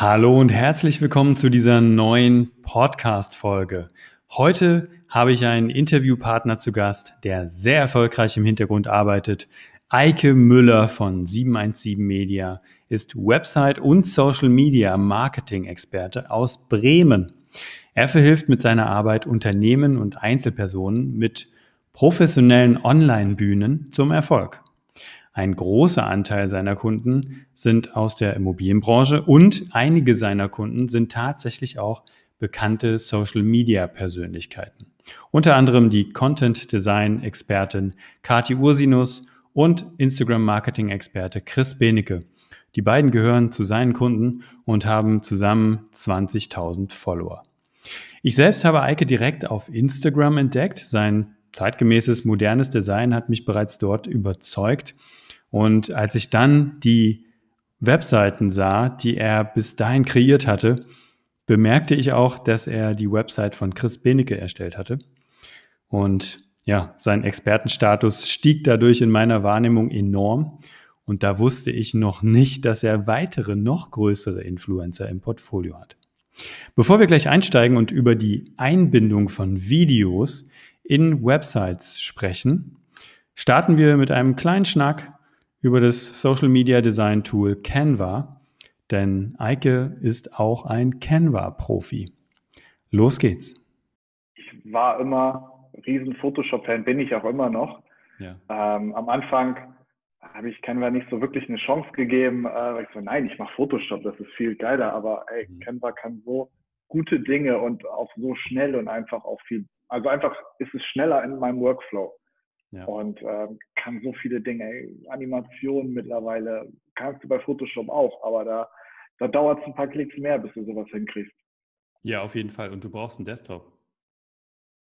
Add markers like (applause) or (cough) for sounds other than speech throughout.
Hallo und herzlich willkommen zu dieser neuen Podcast-Folge. Heute habe ich einen Interviewpartner zu Gast, der sehr erfolgreich im Hintergrund arbeitet. Eike Müller von 717 Media ist Website- und Social-Media-Marketing-Experte aus Bremen. Er verhilft mit seiner Arbeit Unternehmen und Einzelpersonen mit professionellen Online-Bühnen zum Erfolg. Ein großer Anteil seiner Kunden sind aus der Immobilienbranche und einige seiner Kunden sind tatsächlich auch bekannte Social-Media-Persönlichkeiten. Unter anderem die Content-Design-Expertin Kati Ursinus und Instagram-Marketing-Experte Chris Benecke. Die beiden gehören zu seinen Kunden und haben zusammen 20.000 Follower. Ich selbst habe Eike direkt auf Instagram entdeckt. Sein zeitgemäßes, modernes Design hat mich bereits dort überzeugt und als ich dann die Webseiten sah, die er bis dahin kreiert hatte, bemerkte ich auch, dass er die Website von Chris Benecke erstellt hatte. Und ja, sein Expertenstatus stieg dadurch in meiner Wahrnehmung enorm. Und da wusste ich noch nicht, dass er weitere, noch größere Influencer im Portfolio hat. Bevor wir gleich einsteigen und über die Einbindung von Videos in Websites sprechen, starten wir mit einem kleinen Schnack über das Social Media Design Tool Canva, denn Eike ist auch ein Canva-Profi. Los geht's. Ich war immer riesen Photoshop-Fan, bin ich auch immer noch. Ja. Ähm, am Anfang habe ich Canva nicht so wirklich eine Chance gegeben, äh, weil ich so, nein, ich mache Photoshop, das ist viel geiler, aber ey, mhm. Canva kann so gute Dinge und auch so schnell und einfach auch viel, also einfach ist es schneller in meinem Workflow. Ja. Und ähm, kann so viele Dinge, Animationen mittlerweile, kannst du bei Photoshop auch, aber da, da dauert es ein paar Klicks mehr, bis du sowas hinkriegst. Ja, auf jeden Fall. Und du brauchst einen Desktop.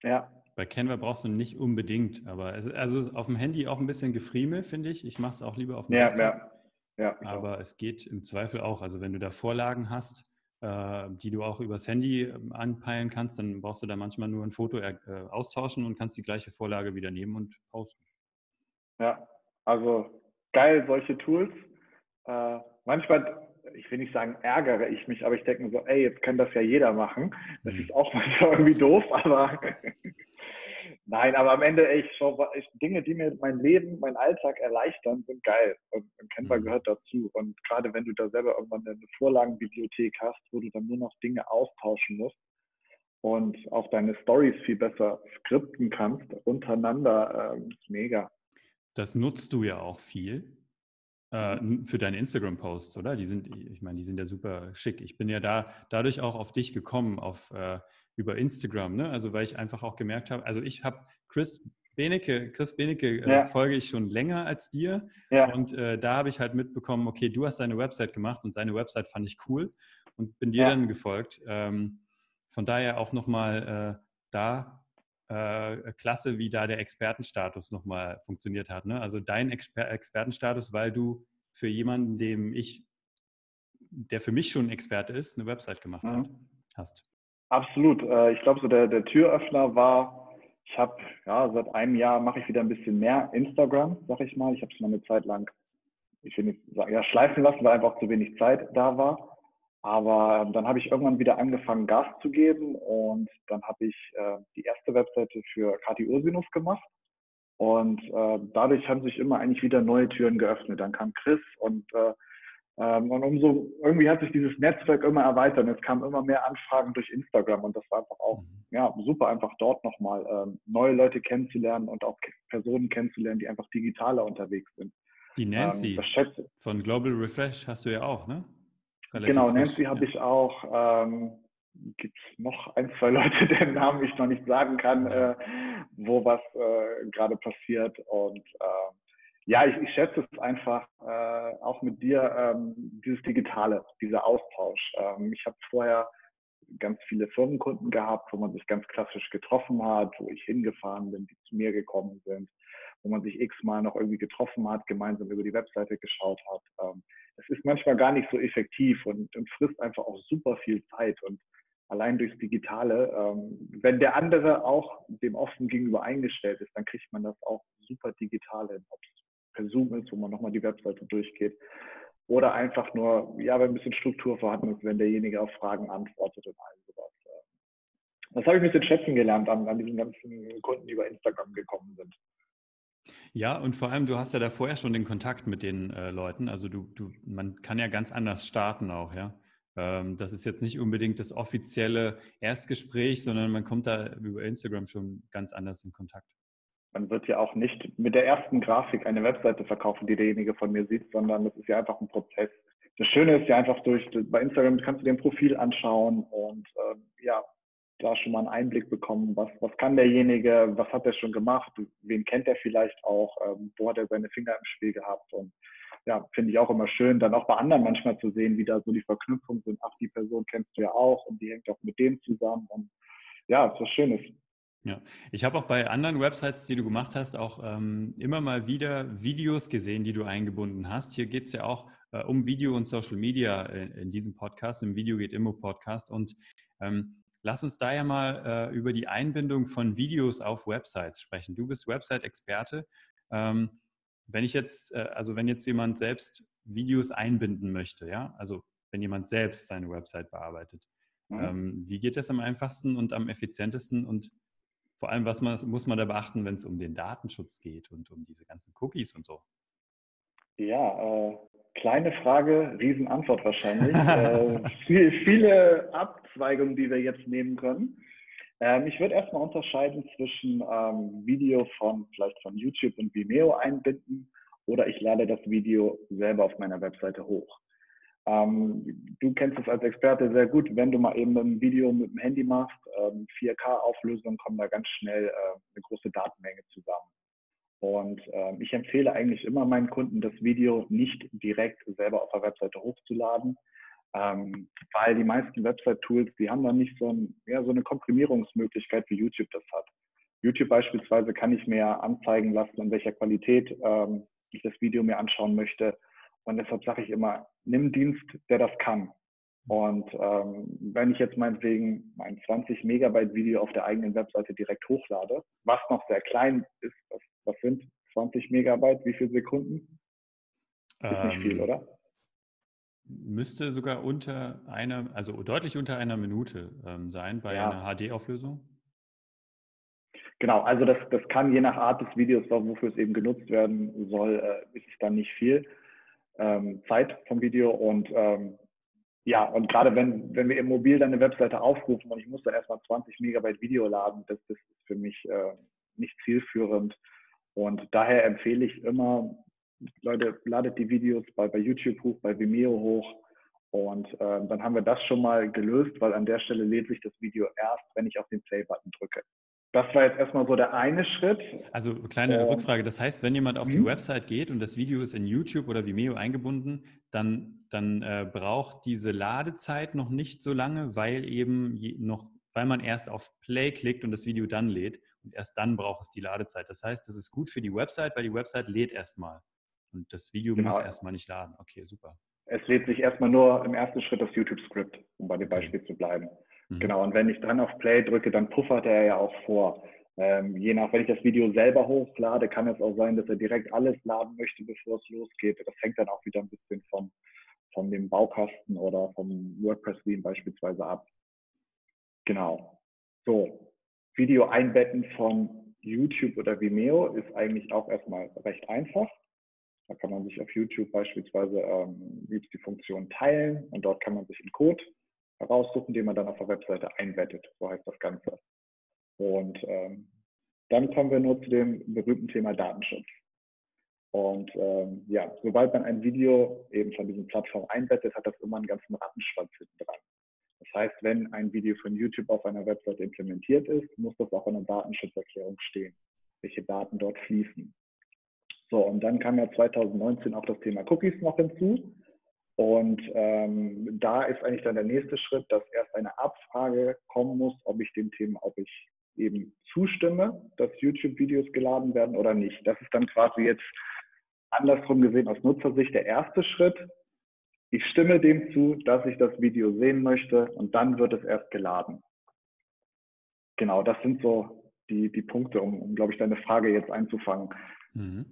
Ja. Bei Canva brauchst du nicht unbedingt, aber es, also auf dem Handy auch ein bisschen Gefriemel, finde ich. Ich mache es auch lieber auf dem ja, Desktop. Ja, ja. Aber auch. es geht im Zweifel auch. Also wenn du da Vorlagen hast, äh, die du auch übers Handy ähm, anpeilen kannst, dann brauchst du da manchmal nur ein Foto äh, austauschen und kannst die gleiche Vorlage wieder nehmen und posten. Ja, also geil, solche Tools. Äh, manchmal, ich will nicht sagen, ärgere ich mich, aber ich denke mir so, ey, jetzt kann das ja jeder machen. Das mhm. ist auch (laughs) manchmal irgendwie doof, aber Nein, aber am Ende, ich Dinge, die mir mein Leben, mein Alltag erleichtern, sind geil. Und, und Canva mhm. gehört dazu. Und gerade wenn du da selber irgendwann eine Vorlagenbibliothek hast, wo du dann nur noch Dinge austauschen musst und auch deine Stories viel besser skripten kannst, untereinander, äh, ist mega. Das nutzt du ja auch viel äh, für deine Instagram-Posts, oder? Die sind, ich meine, die sind ja super schick. Ich bin ja da dadurch auch auf dich gekommen, auf äh, über Instagram, ne? Also weil ich einfach auch gemerkt habe, also ich habe Chris Benecke, Chris Benecke äh, ja. folge ich schon länger als dir. Ja. Und äh, da habe ich halt mitbekommen, okay, du hast seine Website gemacht und seine Website fand ich cool und bin dir ja. dann gefolgt. Ähm, von daher auch nochmal äh, da äh, klasse, wie da der Expertenstatus nochmal funktioniert hat. Ne? Also dein Exper Expertenstatus, weil du für jemanden, dem ich, der für mich schon ein Experte ist, eine Website gemacht mhm. hat, hast. Absolut. Äh, ich glaube, so der, der Türöffner war, ich habe, ja, seit einem Jahr mache ich wieder ein bisschen mehr Instagram, sag ich mal. Ich habe es mal eine Zeit lang, ich will nicht sagen, ja, schleifen lassen, weil einfach zu wenig Zeit da war. Aber ähm, dann habe ich irgendwann wieder angefangen, Gas zu geben und dann habe ich äh, die erste Webseite für Kati Ursinus gemacht. Und äh, dadurch haben sich immer eigentlich wieder neue Türen geöffnet. Dann kam Chris und äh, und umso, irgendwie hat sich dieses Netzwerk immer erweitert und es kamen immer mehr Anfragen durch Instagram und das war einfach auch, mhm. ja, super einfach dort nochmal ähm, neue Leute kennenzulernen und auch Personen kennenzulernen, die einfach digitaler unterwegs sind. Die Nancy ähm, von Global Refresh hast du ja auch, ne? Relativ genau, Nancy habe ja. ich auch. Ähm, Gibt es noch ein, zwei (laughs) Leute, deren Namen ich noch nicht sagen kann, äh, wo was äh, gerade passiert und äh, ja, ich, ich schätze es einfach äh, auch mit dir, ähm, dieses Digitale, dieser Austausch. Ähm, ich habe vorher ganz viele Firmenkunden gehabt, wo man sich ganz klassisch getroffen hat, wo ich hingefahren bin, die zu mir gekommen sind, wo man sich x-mal noch irgendwie getroffen hat, gemeinsam über die Webseite geschaut hat. Ähm, das ist manchmal gar nicht so effektiv und, und frisst einfach auch super viel Zeit. Und allein durchs Digitale, ähm, wenn der andere auch dem offen gegenüber eingestellt ist, dann kriegt man das auch super digital hin, ob es per Zoom ist, wo man nochmal die Webseite durchgeht. Oder einfach nur, ja, wenn ein bisschen Struktur vorhanden ist, wenn derjenige auf Fragen antwortet und all sowas. Das habe ich ein bisschen schätzen gelernt an, an diesen ganzen Kunden, die über Instagram gekommen sind. Ja, und vor allem, du hast ja da vorher schon den Kontakt mit den äh, Leuten. Also du, du, man kann ja ganz anders starten auch, ja. Ähm, das ist jetzt nicht unbedingt das offizielle Erstgespräch, sondern man kommt da über Instagram schon ganz anders in Kontakt. Man wird ja auch nicht mit der ersten Grafik eine Webseite verkaufen, die derjenige von mir sieht, sondern das ist ja einfach ein Prozess. Das Schöne ist ja einfach durch, bei Instagram kannst du dir ein Profil anschauen und äh, ja, da schon mal einen Einblick bekommen, was, was kann derjenige, was hat er schon gemacht, wen kennt er vielleicht auch, ähm, wo hat er seine Finger im Spiel gehabt und ja, finde ich auch immer schön, dann auch bei anderen manchmal zu sehen, wie da so die Verknüpfungen sind. Ach, die Person kennst du ja auch und die hängt auch mit dem zusammen. Und ja, ist was Schönes. Ja, ich habe auch bei anderen Websites, die du gemacht hast, auch ähm, immer mal wieder Videos gesehen, die du eingebunden hast. Hier geht es ja auch äh, um Video und Social Media in, in, diesem Podcast, im Video geht Immo Podcast. Und ähm, lass uns da ja mal äh, über die Einbindung von Videos auf Websites sprechen. Du bist Website-Experte. Ähm, wenn ich jetzt, äh, also wenn jetzt jemand selbst Videos einbinden möchte, ja, also wenn jemand selbst seine Website bearbeitet, mhm. ähm, wie geht das am einfachsten und am effizientesten und vor allem, was man, muss man da beachten, wenn es um den Datenschutz geht und um diese ganzen Cookies und so? Ja, äh, kleine Frage, Riesenantwort wahrscheinlich. (laughs) äh, viel, viele Abzweigungen, die wir jetzt nehmen können. Ähm, ich würde erstmal unterscheiden zwischen ähm, Video von vielleicht von YouTube und Vimeo einbinden oder ich lade das Video selber auf meiner Webseite hoch. Ähm, du kennst es als Experte sehr gut, wenn du mal eben ein Video mit dem Handy machst, 4K-Auflösung, ähm, kommen da ganz schnell äh, eine große Datenmenge zusammen. Und äh, ich empfehle eigentlich immer meinen Kunden, das Video nicht direkt selber auf der Webseite hochzuladen, ähm, weil die meisten Website-Tools, die haben dann nicht so, ein, ja, so eine Komprimierungsmöglichkeit, wie YouTube das hat. YouTube beispielsweise kann ich mir anzeigen lassen, in welcher Qualität ähm, ich das Video mir anschauen möchte. Und deshalb sage ich immer, nimm Dienst, der das kann. Und ähm, wenn ich jetzt meinetwegen mein 20 Megabyte Video auf der eigenen Webseite direkt hochlade, was noch sehr klein ist, was, was sind 20 Megabyte, wie viele Sekunden? Ist ähm, nicht viel, ähm, oder? Müsste sogar unter einer, also deutlich unter einer Minute ähm, sein bei ja. einer HD-Auflösung. Genau, also das, das kann je nach Art des Videos, wofür es eben genutzt werden soll, äh, ist es dann nicht viel ähm, Zeit vom Video. Und ähm, ja, und gerade wenn, wenn wir im Mobil dann eine Webseite aufrufen und ich muss da erstmal 20 Megabyte Video laden, das, das ist für mich äh, nicht zielführend. Und daher empfehle ich immer, Leute, ladet die Videos bei, bei YouTube hoch, bei Vimeo hoch. Und äh, dann haben wir das schon mal gelöst, weil an der Stelle lädt sich das Video erst, wenn ich auf den Play-Button drücke. Das war jetzt erstmal so der eine Schritt. Also kleine äh, Rückfrage. Das heißt, wenn jemand auf die mhm. Website geht und das Video ist in YouTube oder Vimeo eingebunden, dann, dann äh, braucht diese Ladezeit noch nicht so lange, weil eben noch, weil man erst auf Play klickt und das Video dann lädt und erst dann braucht es die Ladezeit. Das heißt, das ist gut für die Website, weil die Website lädt erstmal. Und das Video genau. muss erstmal nicht laden. Okay, super. Es lädt sich erstmal nur im ersten Schritt das YouTube-Skript, um bei dem okay. Beispiel zu bleiben. Mhm. Genau, und wenn ich dann auf Play drücke, dann puffert er ja auch vor. Ähm, je nach, wenn ich das Video selber hochlade, kann es auch sein, dass er direkt alles laden möchte, bevor es losgeht. Das hängt dann auch wieder ein bisschen vom, von dem Baukasten oder vom WordPress-Theme beispielsweise ab. Genau. So, Video einbetten von YouTube oder Vimeo ist eigentlich auch erstmal recht einfach. Da kann man sich auf YouTube beispielsweise ähm, die Funktion teilen und dort kann man sich einen Code heraussuchen, den man dann auf der Webseite einbettet. So heißt das Ganze. Und ähm, dann kommen wir nur zu dem berühmten Thema Datenschutz. Und ähm, ja, sobald man ein Video eben von diesen Plattformen einbettet, hat das immer einen ganzen Rattenschwanz hinten dran. Das heißt, wenn ein Video von YouTube auf einer Webseite implementiert ist, muss das auch in der Datenschutzerklärung stehen, welche Daten dort fließen. So, und dann kam ja 2019 auch das Thema Cookies noch hinzu. Und ähm, da ist eigentlich dann der nächste Schritt, dass erst eine Abfrage kommen muss, ob ich dem Thema, ob ich eben zustimme, dass YouTube-Videos geladen werden oder nicht. Das ist dann quasi jetzt andersrum gesehen aus Nutzersicht der erste Schritt. Ich stimme dem zu, dass ich das Video sehen möchte und dann wird es erst geladen. Genau, das sind so die, die Punkte, um, um glaube ich, deine Frage jetzt einzufangen. Mhm.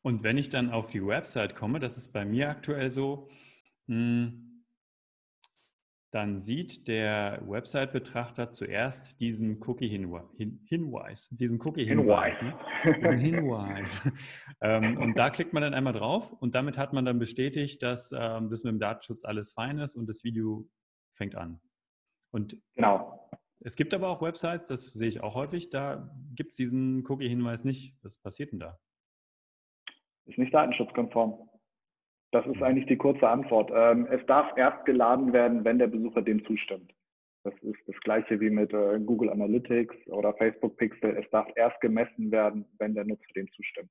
Und wenn ich dann auf die Website komme, das ist bei mir aktuell so, dann sieht der Website-Betrachter zuerst diesen Cookie-Hinweis, diesen Cookie-Hinweis, ne? diesen Hinweis. (laughs) ähm, und da klickt man dann einmal drauf und damit hat man dann bestätigt, dass ähm, das mit dem Datenschutz alles fein ist und das Video fängt an. Und genau. Es gibt aber auch Websites, das sehe ich auch häufig, da gibt es diesen Cookie-Hinweis nicht. Was passiert denn da? Ist nicht datenschutzkonform. Das ist eigentlich die kurze Antwort. Ähm, es darf erst geladen werden, wenn der Besucher dem zustimmt. Das ist das gleiche wie mit äh, Google Analytics oder Facebook Pixel. Es darf erst gemessen werden, wenn der Nutzer dem zustimmt.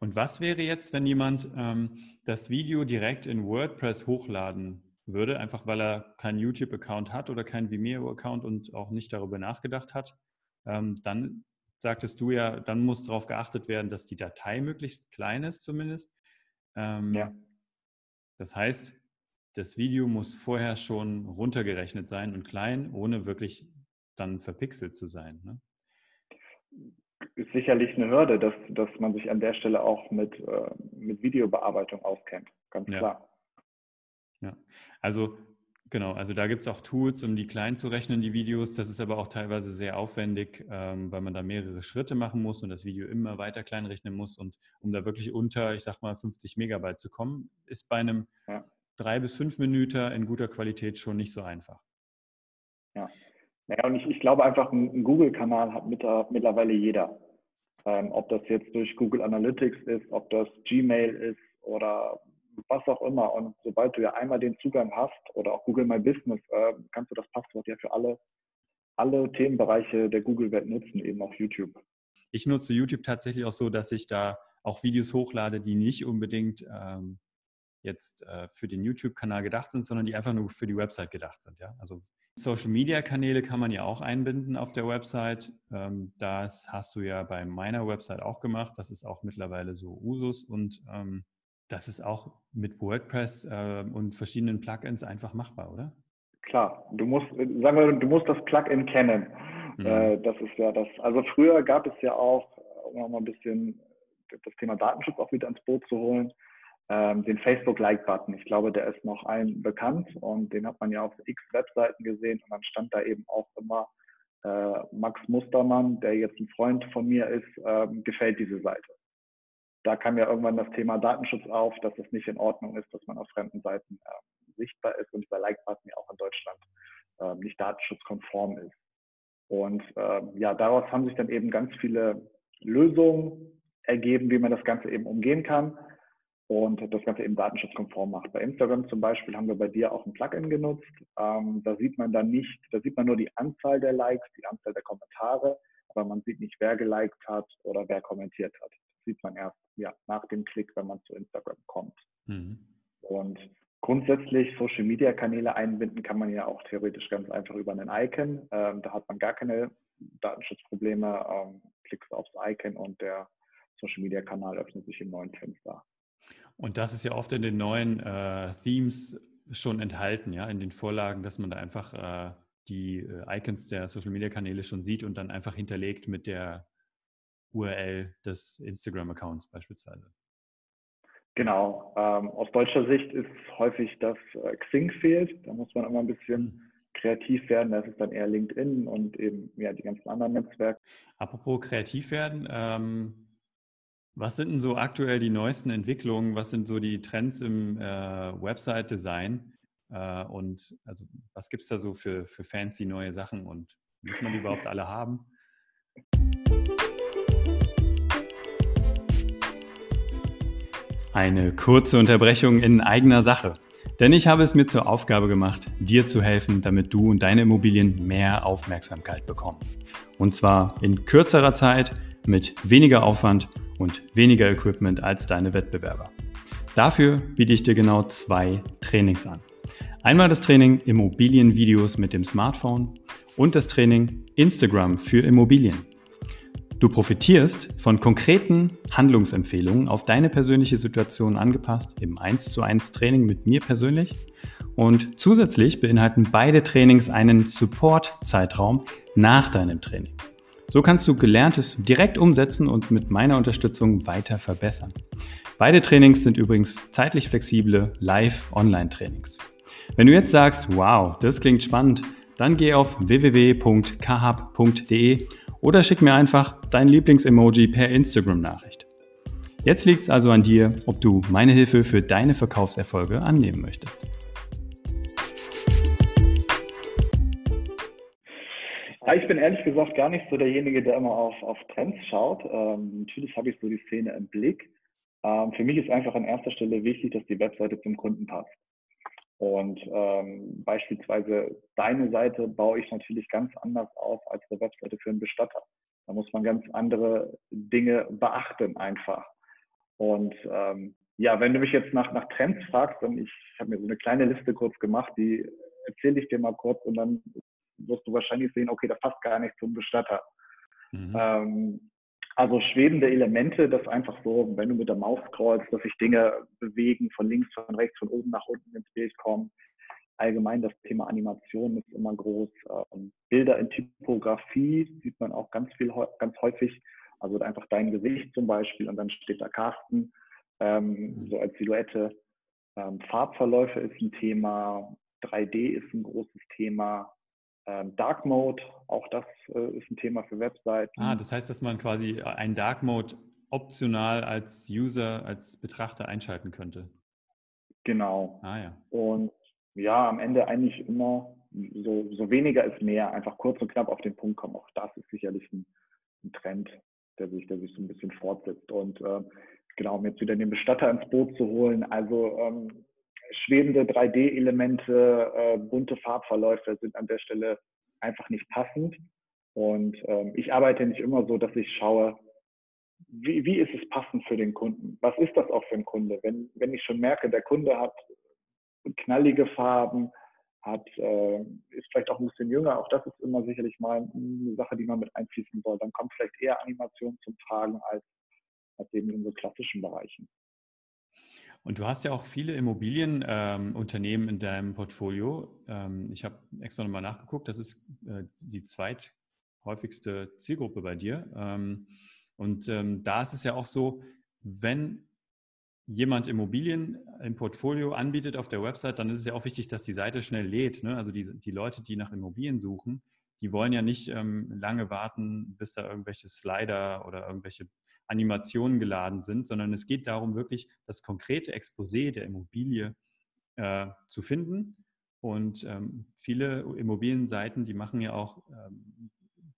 Und was wäre jetzt, wenn jemand ähm, das Video direkt in WordPress hochladen würde, einfach weil er keinen YouTube-Account hat oder keinen Vimeo-Account und auch nicht darüber nachgedacht hat? Ähm, dann sagtest du ja, dann muss darauf geachtet werden, dass die Datei möglichst klein ist zumindest. Ähm, ja. Das heißt, das Video muss vorher schon runtergerechnet sein und klein, ohne wirklich dann verpixelt zu sein. Ne? Ist sicherlich eine Hürde, dass, dass man sich an der Stelle auch mit, äh, mit Videobearbeitung auskennt, ganz klar. Ja, also genau, also da gibt es auch Tools, um die klein zu rechnen, die Videos. Das ist aber auch teilweise sehr aufwendig, ähm, weil man da mehrere Schritte machen muss und das Video immer weiter klein rechnen muss. Und um da wirklich unter, ich sag mal, 50 Megabyte zu kommen, ist bei einem ja. drei bis fünf Minuten in guter Qualität schon nicht so einfach. Ja, naja, und ich, ich glaube einfach, ein Google-Kanal hat mittlerweile jeder. Ähm, ob das jetzt durch Google Analytics ist, ob das Gmail ist oder was auch immer. Und sobald du ja einmal den Zugang hast oder auch Google My Business, äh, kannst du das Passwort ja für alle, alle Themenbereiche der Google-Welt nutzen, eben auch YouTube. Ich nutze YouTube tatsächlich auch so, dass ich da auch Videos hochlade, die nicht unbedingt ähm, jetzt äh, für den YouTube-Kanal gedacht sind, sondern die einfach nur für die Website gedacht sind. Ja? Also Social-Media-Kanäle kann man ja auch einbinden auf der Website. Ähm, das hast du ja bei meiner Website auch gemacht. Das ist auch mittlerweile so Usus und ähm, das ist auch mit WordPress äh, und verschiedenen Plugins einfach machbar, oder? Klar, du musst, sagen wir, du musst das Plugin kennen. Mhm. Äh, das ist ja das. Also früher gab es ja auch, um noch mal ein bisschen das Thema Datenschutz auch wieder ins Boot zu holen, ähm, den Facebook-Like-Button. Ich glaube, der ist noch allen bekannt und den hat man ja auf x Webseiten gesehen und dann stand da eben auch immer äh, Max Mustermann, der jetzt ein Freund von mir ist, ähm, gefällt diese Seite da kam ja irgendwann das Thema Datenschutz auf, dass es nicht in Ordnung ist, dass man auf fremden Seiten äh, sichtbar ist und dieser Like-Button ja auch in Deutschland äh, nicht datenschutzkonform ist. Und äh, ja, daraus haben sich dann eben ganz viele Lösungen ergeben, wie man das Ganze eben umgehen kann und das Ganze eben datenschutzkonform macht. Bei Instagram zum Beispiel haben wir bei dir auch ein Plugin genutzt. Ähm, da sieht man dann nicht, da sieht man nur die Anzahl der Likes, die Anzahl der Kommentare, aber man sieht nicht, wer geliked hat oder wer kommentiert hat sieht man erst ja, nach dem Klick, wenn man zu Instagram kommt. Mhm. Und grundsätzlich Social Media Kanäle einbinden kann man ja auch theoretisch ganz einfach über einen Icon. Ähm, da hat man gar keine Datenschutzprobleme. Ähm, klickst aufs Icon und der Social Media Kanal öffnet sich im neuen Fenster. Und das ist ja oft in den neuen äh, Themes schon enthalten, ja, in den Vorlagen, dass man da einfach äh, die äh, Icons der Social Media Kanäle schon sieht und dann einfach hinterlegt mit der URL des Instagram-Accounts beispielsweise? Genau. Ähm, aus deutscher Sicht ist häufig, dass äh, Xing fehlt. Da muss man immer ein bisschen mhm. kreativ werden. Das ist dann eher LinkedIn und eben ja, die ganzen anderen Netzwerke. Apropos kreativ werden, ähm, was sind denn so aktuell die neuesten Entwicklungen? Was sind so die Trends im äh, Website-Design? Äh, und also was gibt es da so für, für fancy neue Sachen und muss man die überhaupt alle haben? Eine kurze Unterbrechung in eigener Sache. Denn ich habe es mir zur Aufgabe gemacht, dir zu helfen, damit du und deine Immobilien mehr Aufmerksamkeit bekommen. Und zwar in kürzerer Zeit, mit weniger Aufwand und weniger Equipment als deine Wettbewerber. Dafür biete ich dir genau zwei Trainings an. Einmal das Training Immobilienvideos mit dem Smartphone und das Training Instagram für Immobilien. Du profitierst von konkreten Handlungsempfehlungen auf deine persönliche Situation angepasst im 1 zu 1 Training mit mir persönlich. Und zusätzlich beinhalten beide Trainings einen Support-Zeitraum nach deinem Training. So kannst du Gelerntes direkt umsetzen und mit meiner Unterstützung weiter verbessern. Beide Trainings sind übrigens zeitlich flexible Live-Online-Trainings. Wenn du jetzt sagst, wow, das klingt spannend, dann geh auf www.kahab.de oder schick mir einfach dein Lieblings-Emoji per Instagram-Nachricht. Jetzt liegt es also an dir, ob du meine Hilfe für deine Verkaufserfolge annehmen möchtest. Ich bin ehrlich gesagt gar nicht so derjenige, der immer auf, auf Trends schaut. Ähm, natürlich habe ich so die Szene im Blick. Ähm, für mich ist einfach an erster Stelle wichtig, dass die Webseite zum Kunden passt. Und ähm, beispielsweise deine Seite baue ich natürlich ganz anders auf als eine Webseite für einen Bestatter. Da muss man ganz andere Dinge beachten einfach. Und ähm, ja, wenn du mich jetzt nach, nach Trends fragst, dann ich, habe mir so eine kleine Liste kurz gemacht, die erzähle ich dir mal kurz und dann wirst du wahrscheinlich sehen, okay, das passt gar nicht zum Bestatter. Mhm. Ähm, also schwebende Elemente, das einfach so, wenn du mit der Maus scrollst, dass sich Dinge bewegen, von links, von rechts, von oben nach unten ins Bild kommen. Allgemein das Thema Animation ist immer groß. Ähm, Bilder in Typografie sieht man auch ganz viel, ganz häufig. Also einfach dein Gesicht zum Beispiel und dann steht da Carsten, ähm, mhm. so als Silhouette. Ähm, Farbverläufe ist ein Thema. 3D ist ein großes Thema. Ähm, Dark Mode, auch das äh, ist ein Thema für Webseiten. Ah, das heißt, dass man quasi einen Dark Mode optional als User, als Betrachter einschalten könnte. Genau. Ah ja. Und ja, am Ende eigentlich immer so, so weniger ist mehr, einfach kurz und knapp auf den Punkt kommen. Auch das ist sicherlich ein, ein Trend, der sich, der sich so ein bisschen fortsetzt. Und äh, genau, um jetzt wieder den Bestatter ins Boot zu holen, also ähm, schwebende 3D-Elemente, äh, bunte Farbverläufe sind an der Stelle einfach nicht passend. Und ähm, ich arbeite nicht immer so, dass ich schaue, wie, wie ist es passend für den Kunden? Was ist das auch für ein Kunde? Wenn, wenn ich schon merke, der Kunde hat knallige Farben, hat, äh, ist vielleicht auch ein bisschen jünger, auch das ist immer sicherlich mal eine Sache, die man mit einfließen soll. Dann kommt vielleicht eher Animation zum Tragen als, als eben in so klassischen Bereichen. Und du hast ja auch viele Immobilienunternehmen ähm, in deinem Portfolio. Ähm, ich habe extra nochmal nachgeguckt, das ist äh, die zweithäufigste Zielgruppe bei dir. Ähm, und ähm, da ist es ja auch so, wenn jemand Immobilien im Portfolio anbietet auf der Website, dann ist es ja auch wichtig, dass die Seite schnell lädt. Ne? Also die, die Leute, die nach Immobilien suchen, die wollen ja nicht ähm, lange warten, bis da irgendwelche Slider oder irgendwelche Animationen geladen sind, sondern es geht darum, wirklich das konkrete Exposé der Immobilie äh, zu finden. Und ähm, viele Immobilienseiten, die machen ja auch ähm,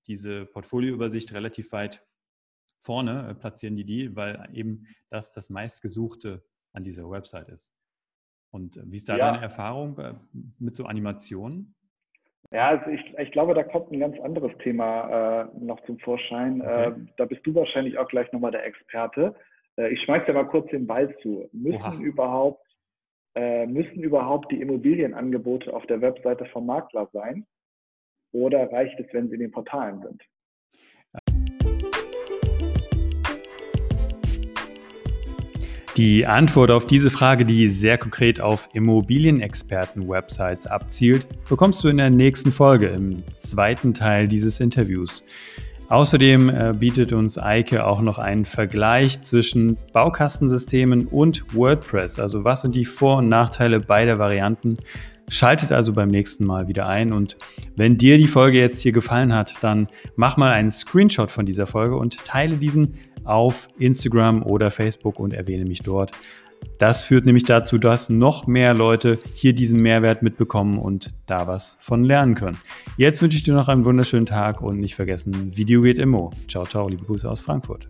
diese Portfolioübersicht relativ weit vorne, äh, platzieren die die, weil eben das das meistgesuchte an dieser Website ist. Und äh, wie ist da ja. deine Erfahrung äh, mit so Animationen? Ja, also ich, ich glaube, da kommt ein ganz anderes Thema äh, noch zum Vorschein. Okay. Äh, da bist du wahrscheinlich auch gleich nochmal der Experte. Äh, ich schmeiß dir mal kurz den Ball zu. Müssen überhaupt, äh, müssen überhaupt die Immobilienangebote auf der Webseite vom Makler sein? Oder reicht es, wenn sie in den Portalen sind? Die Antwort auf diese Frage, die sehr konkret auf Immobilienexperten-Websites abzielt, bekommst du in der nächsten Folge im zweiten Teil dieses Interviews. Außerdem äh, bietet uns Eike auch noch einen Vergleich zwischen Baukastensystemen und WordPress. Also was sind die Vor- und Nachteile beider Varianten? Schaltet also beim nächsten Mal wieder ein und wenn dir die Folge jetzt hier gefallen hat, dann mach mal einen Screenshot von dieser Folge und teile diesen auf Instagram oder Facebook und erwähne mich dort. Das führt nämlich dazu, dass noch mehr Leute hier diesen Mehrwert mitbekommen und da was von lernen können. Jetzt wünsche ich dir noch einen wunderschönen Tag und nicht vergessen, Video geht immer. Ciao, ciao, liebe Grüße aus Frankfurt.